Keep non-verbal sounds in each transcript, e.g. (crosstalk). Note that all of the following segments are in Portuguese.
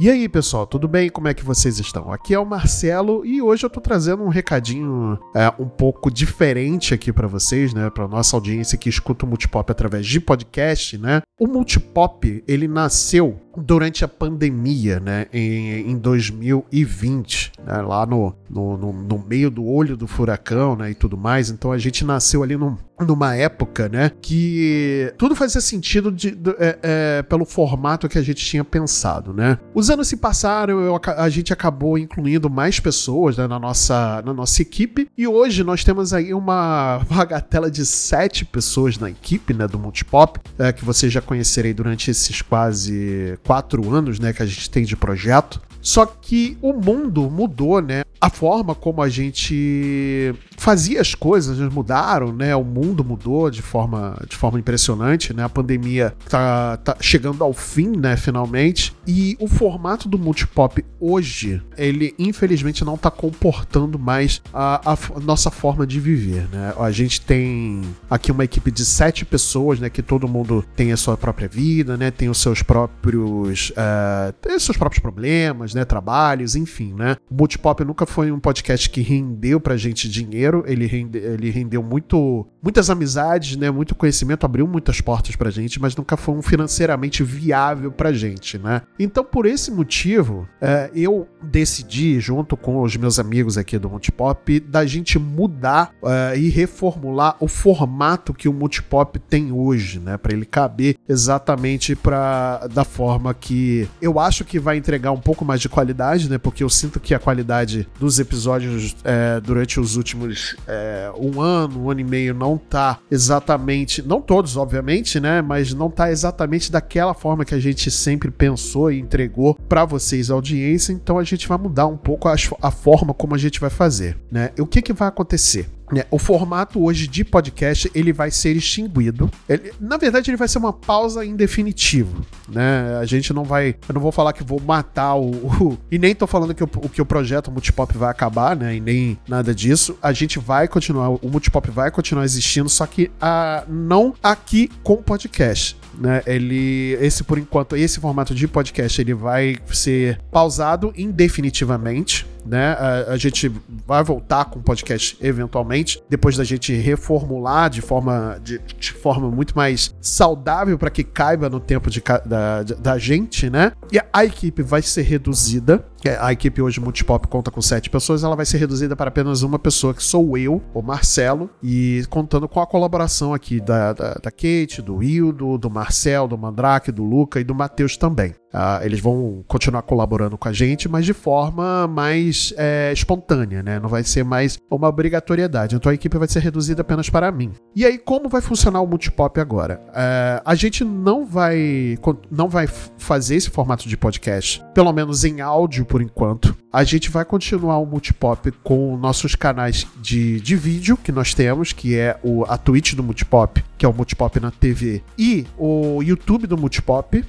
E aí, pessoal, tudo bem? Como é que vocês estão? Aqui é o Marcelo e hoje eu tô trazendo um recadinho é, um pouco diferente aqui para vocês, né? Para nossa audiência que escuta o Multipop através de podcast, né? O Multipop, ele nasceu durante a pandemia, né, em, em 2020, né, lá no, no, no, no, meio do olho do furacão, né, e tudo mais. Então a gente nasceu ali num, numa época, né, que tudo fazia sentido de, de, é, é, pelo formato que a gente tinha pensado, né. Os anos se passaram, eu, a gente acabou incluindo mais pessoas né, na, nossa, na nossa equipe e hoje nós temos aí uma (laughs) bagatela de sete pessoas na equipe, né, do Multipop, é, que vocês já conhecerei durante esses quase quatro anos, né, que a gente tem de projeto. Só que o mundo mudou, né? A forma como a gente fazia as coisas mudaram, né? O mundo mudou de forma, de forma impressionante, né? A pandemia tá, tá chegando ao fim, né? Finalmente. E o formato do multipop hoje, ele infelizmente não tá comportando mais a, a nossa forma de viver, né? A gente tem aqui uma equipe de sete pessoas, né? Que todo mundo tem a sua própria vida, né? Tem os seus próprios, uh, tem os seus próprios problemas, né? Trabalhos, enfim, né? O multipop nunca foi um podcast que rendeu pra gente dinheiro, ele, rende, ele rendeu muito, muitas amizades, né, muito conhecimento, abriu muitas portas pra gente, mas nunca foi um financeiramente viável pra gente, né? Então, por esse motivo, é, eu decidi, junto com os meus amigos aqui do Multipop, da gente mudar é, e reformular o formato que o Multipop tem hoje, né, para ele caber exatamente para da forma que eu acho que vai entregar um pouco mais de qualidade, né, porque eu sinto que a qualidade dos episódios é, durante os últimos é, um ano, um ano e meio não tá exatamente, não todos, obviamente, né? Mas não tá exatamente daquela forma que a gente sempre pensou e entregou para vocês, a audiência. Então a gente vai mudar um pouco a, a forma como a gente vai fazer, né? E o que que vai acontecer? Né, o formato hoje de podcast ele vai ser extinguido. Ele, na verdade, ele vai ser uma pausa em definitivo. Né? A gente não vai. Eu não vou falar que vou matar o. (laughs) o e nem tô falando que o, que o projeto Multipop vai acabar, né? E nem nada disso. A gente vai continuar. O Multipop vai continuar existindo, só que a, não aqui com podcast né? Ele, esse por enquanto, esse formato de podcast, ele vai ser pausado indefinitivamente, né? A, a gente vai voltar com o podcast eventualmente, depois da gente reformular de forma, de, de forma muito mais saudável para que caiba no tempo de, da, da gente, né? E a equipe vai ser reduzida. A equipe hoje Multipop conta com sete pessoas, ela vai ser reduzida para apenas uma pessoa, que sou eu, o Marcelo, e contando com a colaboração aqui da, da, da Kate, do Hildo, do Marcel, do Mandrake, do Luca e do Matheus também. Uh, eles vão continuar colaborando com a gente, mas de forma mais é, espontânea, né? Não vai ser mais uma obrigatoriedade. Então a equipe vai ser reduzida apenas para mim. E aí, como vai funcionar o Multipop agora? Uh, a gente não vai, não vai fazer esse formato de podcast, pelo menos em áudio por enquanto. A gente vai continuar o Multipop com nossos canais de, de vídeo que nós temos, que é o, a Twitch do Multipop, que é o Multipop na TV, e o YouTube do Multipop. Uh,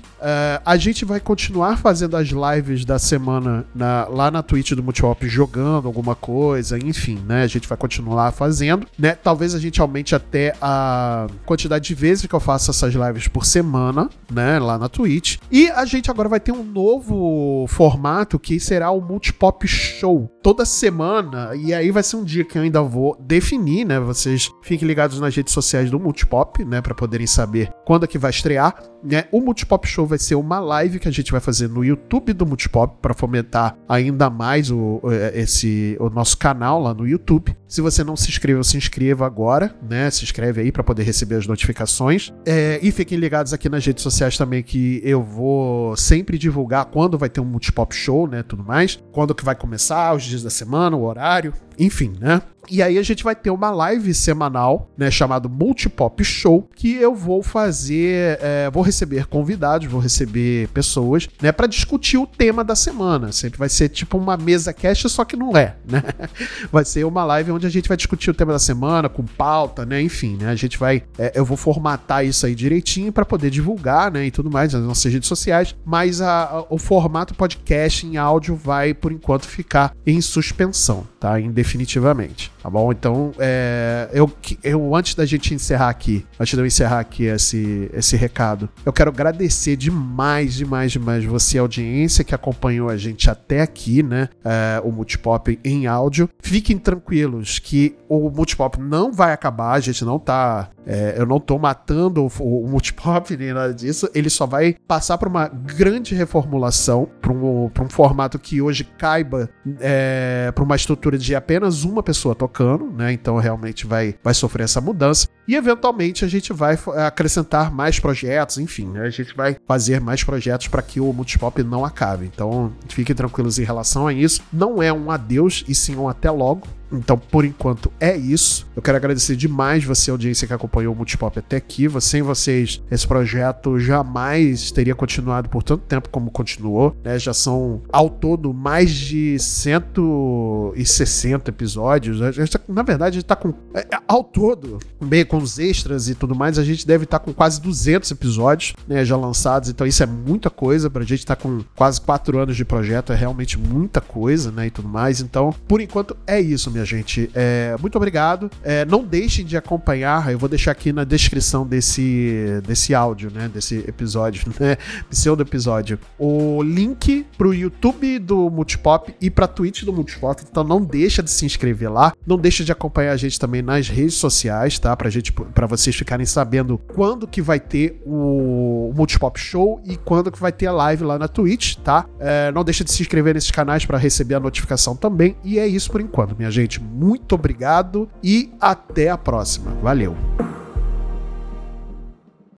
a gente vai continuar fazendo as lives da semana na, lá na Twitch do Multihop jogando alguma coisa, enfim, né? A gente vai continuar fazendo, né? Talvez a gente aumente até a quantidade de vezes que eu faço essas lives por semana, né? Lá na Twitch. E a gente agora vai ter um novo formato que será o Multipop Show. Toda semana, e aí vai ser um dia que eu ainda vou definir, né? Vocês fiquem ligados nas redes sociais do Multipop, né? Para poderem saber quando é que vai estrear, né? O Multipop Show vai ser uma live que a gente vai fazer no YouTube do Multipop para fomentar ainda mais o, esse, o nosso canal lá no YouTube. Se você não se inscreveu, se inscreva agora, né? Se inscreve aí para poder receber as notificações. É, e fiquem ligados aqui nas redes sociais também que eu vou sempre divulgar quando vai ter um Multipop Show, né? Tudo mais. Quando que vai começar, os dias da semana, o horário, enfim, né? E aí a gente vai ter uma live semanal, né, chamado Multipop Show, que eu vou fazer, é, vou receber convidados, vou receber pessoas, né, para discutir o tema da semana. Sempre vai ser tipo uma mesa cast, só que não é, né? (laughs) Vai ser uma live onde a gente vai discutir o tema da semana com pauta, né? Enfim, né? A gente vai, é, eu vou formatar isso aí direitinho para poder divulgar, né, e tudo mais nas nossas redes sociais. Mas a, a, o formato podcast em áudio vai por enquanto ficar em suspensão, tá? Indefinitivamente. tá bom? Então, é, eu, eu, antes da gente encerrar aqui, antes de eu encerrar aqui esse, esse recado, eu quero agradecer demais, demais, demais você, audiência que acompanhou a gente até aqui, né? É, o Multipop em áudio. Fiquem tranquilos que o Multipop não vai acabar, a gente não tá é, eu não tô matando o, o multipop (laughs) nem nada disso. Ele só vai passar por uma grande reformulação, para um, um formato que hoje caiba é, para uma estrutura de apenas uma pessoa tocando, né? Então realmente vai, vai sofrer essa mudança. E eventualmente a gente vai acrescentar mais projetos, enfim, né? a gente vai fazer mais projetos para que o multipop não acabe. Então fiquem tranquilos em relação a isso. Não é um adeus e sim um até logo. Então, por enquanto, é isso. Eu quero agradecer demais você, audiência que acompanhou o Multipop até aqui. Sem vocês, esse projeto jamais teria continuado por tanto tempo como continuou. Né? Já são, ao todo, mais de 160 episódios. Tá, na verdade, a gente tá com. É, é, ao todo, meio com os extras e tudo mais, a gente deve estar tá com quase 200 episódios né, já lançados. Então, isso é muita coisa. Pra gente estar tá com quase 4 anos de projeto, é realmente muita coisa, né? E tudo mais. Então, por enquanto, é isso, minha gente. É, muito obrigado. É, não deixem de acompanhar, eu vou deixar aqui na descrição desse, desse áudio, né? Desse episódio, (laughs) né? Pseudo episódio. O link pro YouTube do Multipop e pra Twitch do Multipop. Então não deixa de se inscrever lá. Não deixa de acompanhar a gente também nas redes sociais, tá? Pra, gente, pra vocês ficarem sabendo quando que vai ter o Multipop Show e quando que vai ter a live lá na Twitch, tá? É, não deixa de se inscrever nesses canais para receber a notificação também. E é isso por enquanto, minha gente gente, muito obrigado e até a próxima. Valeu!